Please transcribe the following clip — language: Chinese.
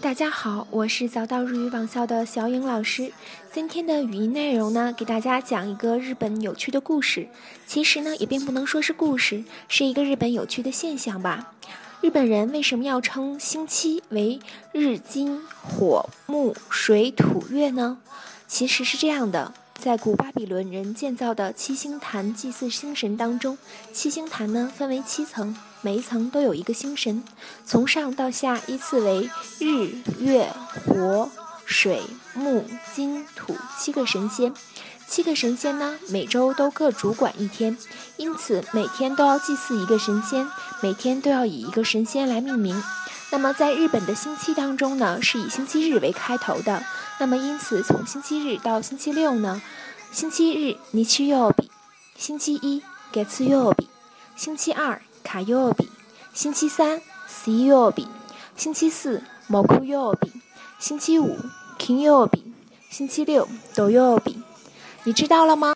大家好，我是早到日语网校的小颖老师。今天的语音内容呢，给大家讲一个日本有趣的故事。其实呢，也并不能说是故事，是一个日本有趣的现象吧。日本人为什么要称星期为日金火木水土月呢？其实是这样的。在古巴比伦人建造的七星坛祭祀星神当中，七星坛呢分为七层，每一层都有一个星神，从上到下依次为日、月、火、水、木、金、土七个神仙。七个神仙呢每周都各主管一天，因此每天都要祭祀一个神仙，每天都要以一个神仙来命名。那么在日本的星期当中呢，是以星期日为开头的。那么，因此从星期日到星期六呢，星期日尼去曜比，星期一月次曜比，星期二卡曜比，星期三西曜比，星期四木库曜比，星期五金曜比，星期六土曜比。你知道了吗？